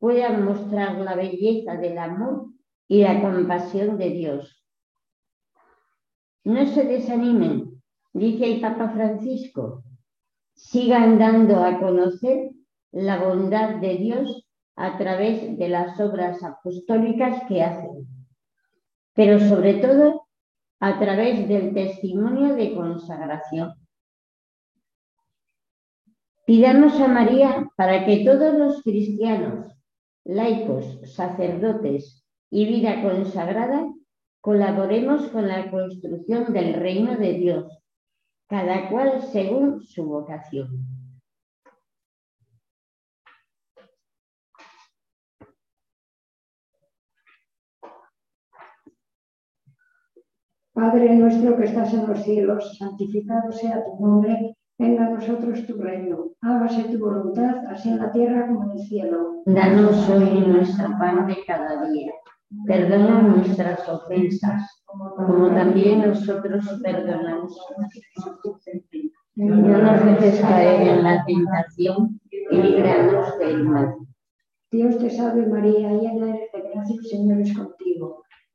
puedan mostrar la belleza del amor y la compasión de Dios. No se desanimen, dice el Papa Francisco, sigan dando a conocer la bondad de Dios a través de las obras apostólicas que hacen, pero sobre todo a través del testimonio de consagración. Pidamos a María para que todos los cristianos, laicos, sacerdotes y vida consagrada colaboremos con la construcción del reino de Dios, cada cual según su vocación. Padre nuestro que estás en los cielos, santificado sea tu nombre, venga a nosotros tu reino, hágase tu voluntad, así en la tierra como en el cielo. Danos hoy nuestro pan de cada día. Perdona nuestras ofensas, como también nosotros perdonamos. No nos dejes caer en la tentación y líbranos del mal. Dios te salve María, llena eres de gracia, el Señor es contigo.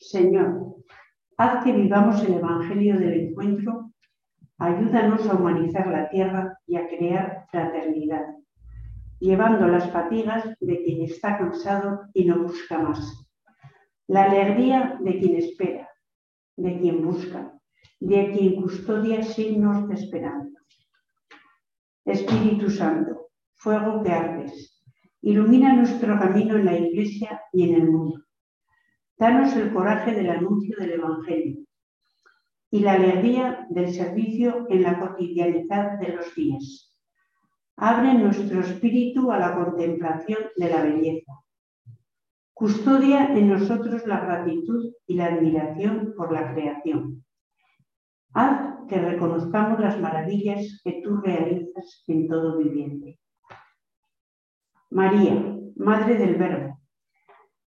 Señor, haz que vivamos el Evangelio del encuentro, ayúdanos a humanizar la tierra y a crear fraternidad, llevando las fatigas de quien está cansado y no busca más, la alegría de quien espera, de quien busca, de quien custodia signos de esperanza. Espíritu Santo, fuego que ardes, ilumina nuestro camino en la Iglesia y en el mundo. Danos el coraje del anuncio del Evangelio y la alegría del servicio en la cotidianidad de los días. Abre nuestro espíritu a la contemplación de la belleza. Custodia en nosotros la gratitud y la admiración por la creación. Haz que reconozcamos las maravillas que tú realizas en todo viviente. María, Madre del Verbo,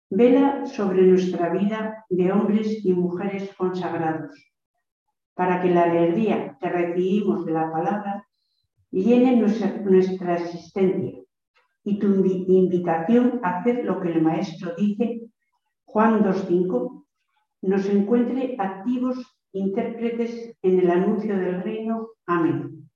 vela sobre nuestra vida de hombres y mujeres consagrados, para que la alegría que recibimos de la palabra llene nuestra, existencia y tu invi- invitación a hacer lo que el Maestro dice, Juan 2.5, nos encuentre activos intérpretes en el anuncio del reino. Amén.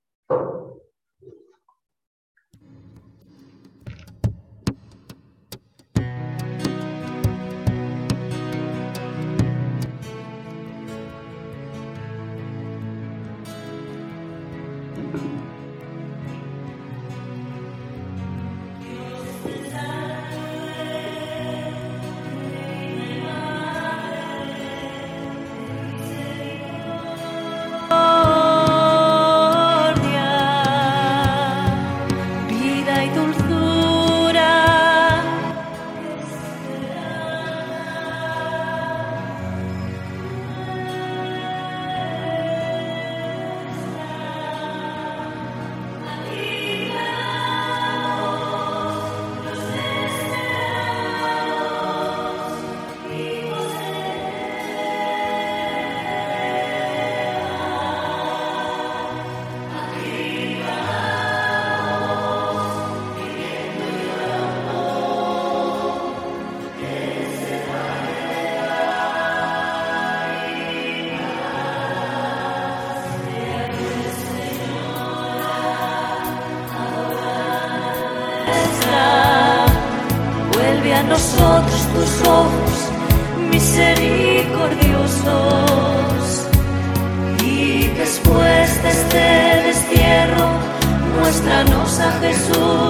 Tus ojos misericordiosos. Y después de este destierro, muéstranos a Jesús,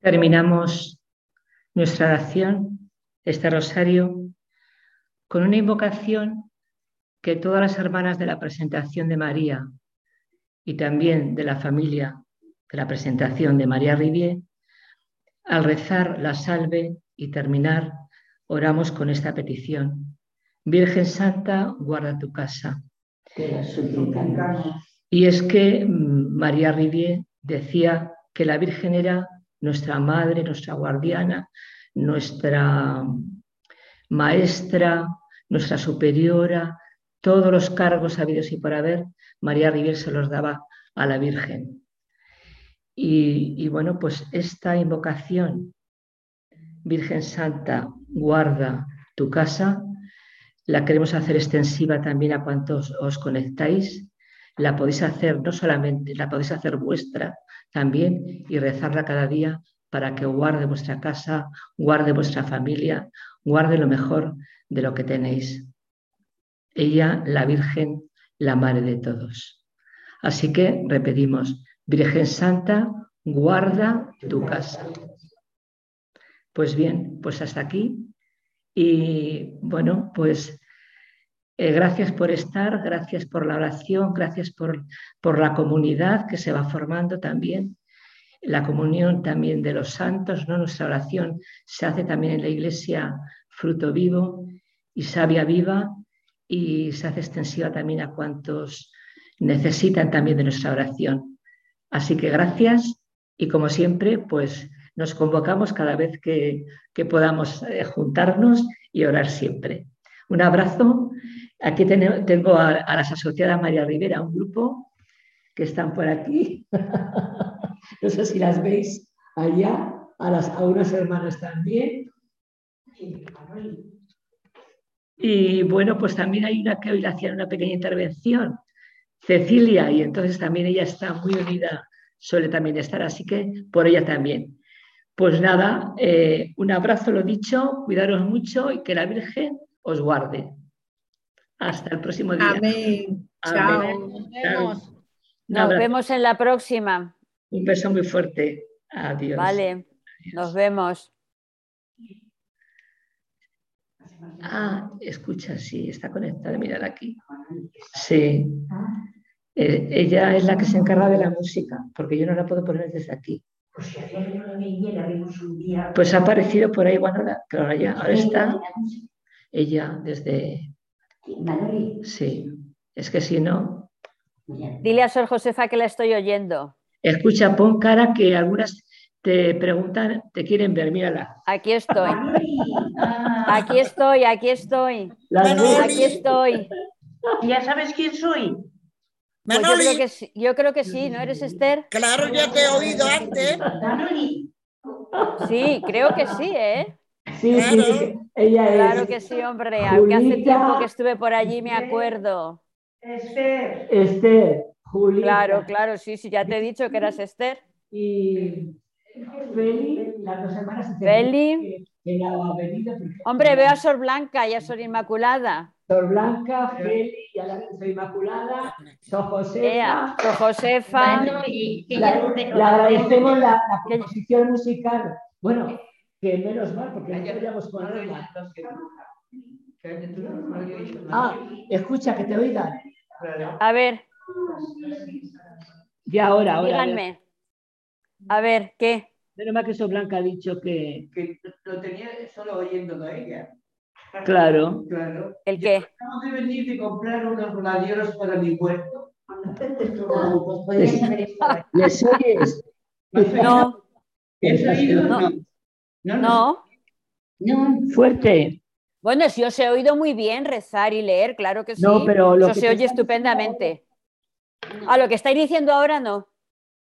Terminamos nuestra oración, este rosario, con una invocación que todas las hermanas de la presentación de María y también de la familia de la presentación de María Rivier, al rezar la salve y terminar, oramos con esta petición. Virgen Santa, guarda tu casa. Y es que mm, María Rivier decía que la Virgen era nuestra madre, nuestra guardiana, nuestra maestra, nuestra superiora, todos los cargos habidos y por haber, María Rivier se los daba a la Virgen. Y, y bueno, pues esta invocación, Virgen Santa, guarda tu casa, la queremos hacer extensiva también a cuantos os conectáis. La podéis hacer no solamente, la podéis hacer vuestra también y rezarla cada día para que guarde vuestra casa, guarde vuestra familia, guarde lo mejor de lo que tenéis. Ella, la Virgen, la Madre de todos. Así que repetimos, Virgen Santa, guarda tu casa. Pues bien, pues hasta aquí. Y bueno, pues eh, gracias por estar, gracias por la oración, gracias por, por la comunidad que se va formando también, la comunión también de los santos, ¿no? Nuestra oración se hace también en la iglesia fruto vivo y savia viva y se hace extensiva también a cuantos necesitan también de nuestra oración. Así que gracias y como siempre, pues nos convocamos cada vez que, que podamos eh, juntarnos y orar siempre. Un abrazo. Aquí ten- tengo a, a las asociadas María Rivera, un grupo que están por aquí. no sé si las veis allá, a, las, a unas hermanas también. Y bueno, pues también hay una que hoy le hacían una pequeña intervención, Cecilia, y entonces también ella está muy unida, suele también estar, así que por ella también. Pues nada, eh, un abrazo, lo dicho, cuidaros mucho y que la Virgen os guarde. Hasta el próximo día. Amén. Amén. Nos vemos. Nos vemos en la próxima. Un beso muy fuerte. Adiós. Vale, nos vemos. Ah, escucha, sí, está conectada, mirad aquí. Sí. Eh, ella es la que se encarga de la música, porque yo no la puedo poner desde aquí. Pues. Pues ha aparecido por ahí, bueno, ahora, claro, ya, ahora está ella desde. Manoli, Sí, es que si no. Dile a Sor Josefa que la estoy oyendo. Escucha, pon cara que algunas te preguntan, te quieren ver, mírala. Aquí estoy. Aquí estoy, aquí estoy. Ves. Aquí estoy. ¿Ya sabes quién soy? Pues yo, creo que sí, yo creo que sí, ¿no eres Esther? Claro, ya te he oído antes. Manoli. Sí, creo que sí, ¿eh? Sí, sí, Claro. sí, ella es. Claro que sí, hombre. Aunque hace Julita. tiempo que estuve por allí, me acuerdo. Esther. Esther, Julita. Claro, claro, sí, sí, ya te he dicho que eras Esther. Y Feli, las dos hermanas. Feli. Que, que Hombre, veo a Sor Blanca y a Sor Inmaculada. Sor Blanca, Feli, ya la Sor Inmaculada, Sor Josefa. Sor Josefa. Bueno, y La- le agradecemos la, la composición musical. Bueno, que menos mal, porque no podríamos ponerla. Ah, escucha, que te oigan. A ver, Ya ahora, ahora. díganme. A ver, ¿qué? Menos mal que Sor Blanca ha dicho que. que lo tenía solo oyendo a ella. Claro. Claro. ¿El Yo qué? Acabo de venir de comprar unos gladiolos para mi aquí. ¿Les oyes? No, ¿Has oído? No. No. No, no. No, Fuerte. Bueno, sí os he oído muy bien rezar y leer, claro que sí. No, pero lo Eso que se oye estupendamente. A lo que estáis diciendo ahora no.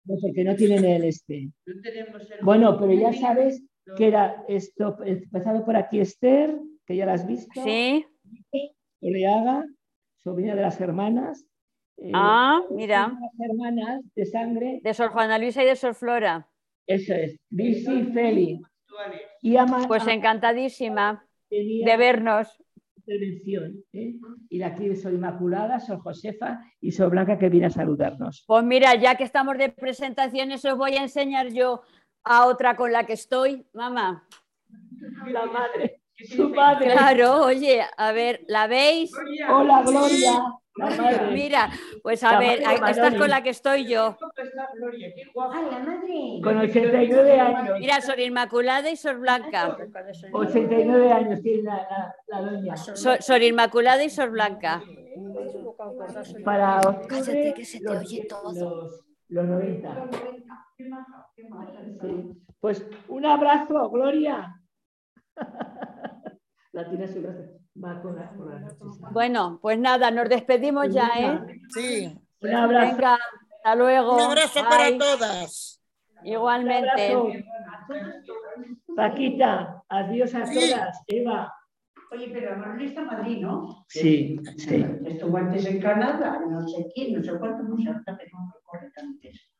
No, porque no tienen el este. No tenemos el- Bueno, pero ya sabes que era esto, empezado por aquí Esther, que ya la has visto. Sí. Oleaga, sobrina de las hermanas. eh, Ah, mira. Las hermanas de sangre, De Sor Juana Luisa y de Sor Flora. eso es, Bisi y Y Ama Pues encantadísima de vernos. intervención. ¿eh? Y la aquí Sor Inmaculada, Sor Josefa y Sor Blanca que viene a saludarnos. Pues mira, ya que estamos de presentaciones, os voy a enseñar yo a otra con la que estoy, mamá. La madre, su madre. Claro, oye, a ver, ¿la veis? Hola, Gloria. Mira, pues a La ver, madre de esta es Manoli. con la que estoy yo. ¡Ay, la madre! Con 89 años. Mira, Sor Inmaculada y Sor Blanca. 89 años tiene la, la- la doña. Sor, Sor Inmaculada y Sor Blanca. Para Cállate, que se te los, oye todo. Los, los 90. Sí. Pues un abrazo, Gloria. La tiene en su brazo. Bueno, pues nada, nos despedimos ya, ¿eh? Sí. Un abrazo. Venga, hasta luego. Un abrazo para todas. Igualmente. Un abrazo. Paquita, adiós a todas. Eva. Oye, pero Manuel está en Madrid, ¿no? Sí, sí. Estuvo antes en Canadá, no sé quién, no sé cuánto, no sé, que no me acuerdo antes.